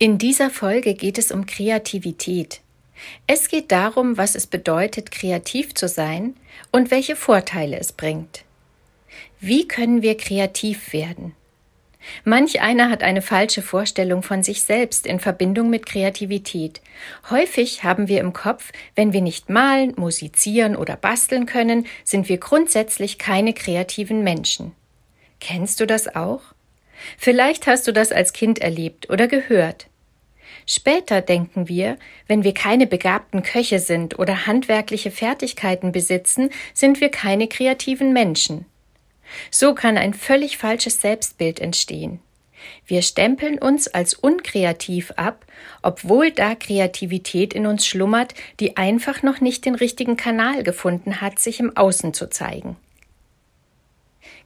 In dieser Folge geht es um Kreativität. Es geht darum, was es bedeutet, kreativ zu sein und welche Vorteile es bringt. Wie können wir kreativ werden? Manch einer hat eine falsche Vorstellung von sich selbst in Verbindung mit Kreativität. Häufig haben wir im Kopf, wenn wir nicht malen, musizieren oder basteln können, sind wir grundsätzlich keine kreativen Menschen. Kennst du das auch? Vielleicht hast du das als Kind erlebt oder gehört. Später denken wir, wenn wir keine begabten Köche sind oder handwerkliche Fertigkeiten besitzen, sind wir keine kreativen Menschen. So kann ein völlig falsches Selbstbild entstehen. Wir stempeln uns als unkreativ ab, obwohl da Kreativität in uns schlummert, die einfach noch nicht den richtigen Kanal gefunden hat, sich im Außen zu zeigen.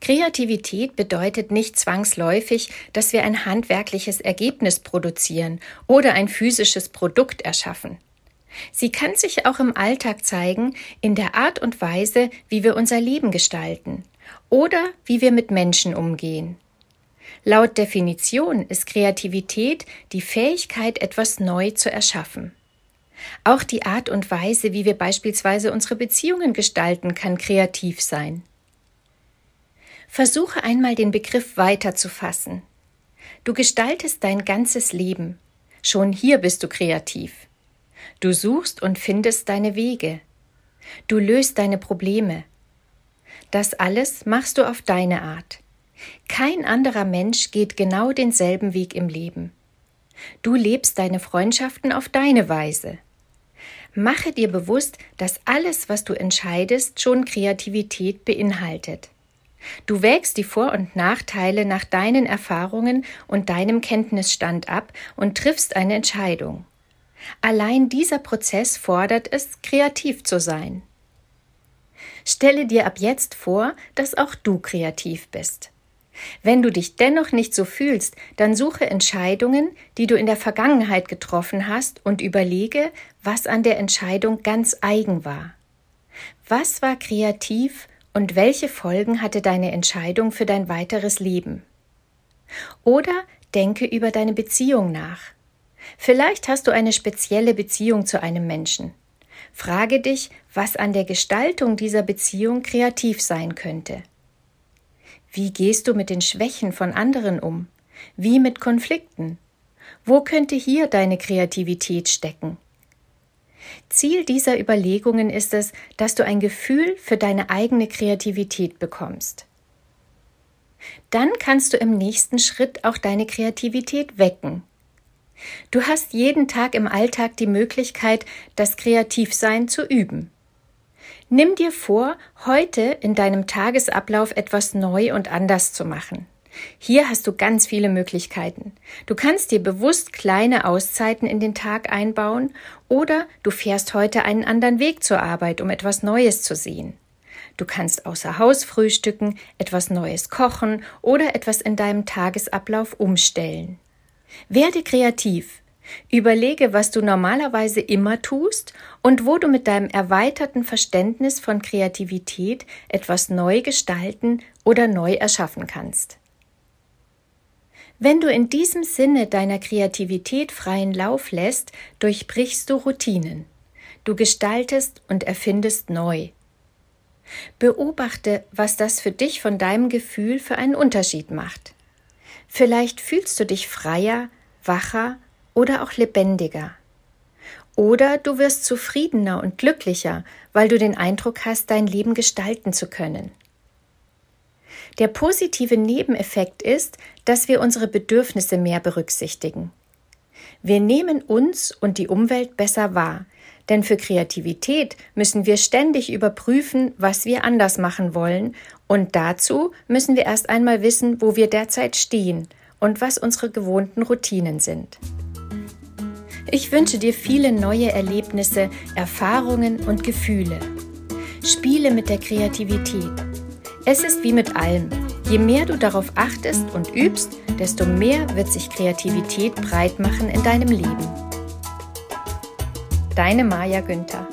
Kreativität bedeutet nicht zwangsläufig, dass wir ein handwerkliches Ergebnis produzieren oder ein physisches Produkt erschaffen. Sie kann sich auch im Alltag zeigen, in der Art und Weise, wie wir unser Leben gestalten oder wie wir mit Menschen umgehen. Laut Definition ist Kreativität die Fähigkeit, etwas neu zu erschaffen. Auch die Art und Weise, wie wir beispielsweise unsere Beziehungen gestalten, kann kreativ sein. Versuche einmal den Begriff weiter zu fassen. Du gestaltest dein ganzes Leben. Schon hier bist du kreativ. Du suchst und findest deine Wege. Du löst deine Probleme. Das alles machst du auf deine Art. Kein anderer Mensch geht genau denselben Weg im Leben. Du lebst deine Freundschaften auf deine Weise. Mache dir bewusst, dass alles, was du entscheidest, schon Kreativität beinhaltet. Du wägst die Vor- und Nachteile nach deinen Erfahrungen und deinem Kenntnisstand ab und triffst eine Entscheidung. Allein dieser Prozess fordert es, kreativ zu sein. Stelle dir ab jetzt vor, dass auch du kreativ bist. Wenn du dich dennoch nicht so fühlst, dann suche Entscheidungen, die du in der Vergangenheit getroffen hast und überlege, was an der Entscheidung ganz eigen war. Was war kreativ und welche Folgen hatte deine Entscheidung für dein weiteres Leben? Oder denke über deine Beziehung nach. Vielleicht hast du eine spezielle Beziehung zu einem Menschen. Frage dich, was an der Gestaltung dieser Beziehung kreativ sein könnte. Wie gehst du mit den Schwächen von anderen um? Wie mit Konflikten? Wo könnte hier deine Kreativität stecken? Ziel dieser Überlegungen ist es, dass du ein Gefühl für deine eigene Kreativität bekommst. Dann kannst du im nächsten Schritt auch deine Kreativität wecken. Du hast jeden Tag im Alltag die Möglichkeit, das Kreativsein zu üben. Nimm dir vor, heute in deinem Tagesablauf etwas neu und anders zu machen. Hier hast du ganz viele Möglichkeiten. Du kannst dir bewusst kleine Auszeiten in den Tag einbauen oder du fährst heute einen anderen Weg zur Arbeit, um etwas Neues zu sehen. Du kannst außer Haus frühstücken, etwas Neues kochen oder etwas in deinem Tagesablauf umstellen. Werde kreativ. Überlege, was du normalerweise immer tust und wo du mit deinem erweiterten Verständnis von Kreativität etwas neu gestalten oder neu erschaffen kannst. Wenn du in diesem Sinne deiner Kreativität freien Lauf lässt, durchbrichst du Routinen. Du gestaltest und erfindest neu. Beobachte, was das für dich von deinem Gefühl für einen Unterschied macht. Vielleicht fühlst du dich freier, wacher oder auch lebendiger. Oder du wirst zufriedener und glücklicher, weil du den Eindruck hast, dein Leben gestalten zu können. Der positive Nebeneffekt ist, dass wir unsere Bedürfnisse mehr berücksichtigen. Wir nehmen uns und die Umwelt besser wahr, denn für Kreativität müssen wir ständig überprüfen, was wir anders machen wollen, und dazu müssen wir erst einmal wissen, wo wir derzeit stehen und was unsere gewohnten Routinen sind. Ich wünsche dir viele neue Erlebnisse, Erfahrungen und Gefühle. Spiele mit der Kreativität. Es ist wie mit allem. Je mehr du darauf achtest und übst, desto mehr wird sich Kreativität breit machen in deinem Leben. Deine Maja Günther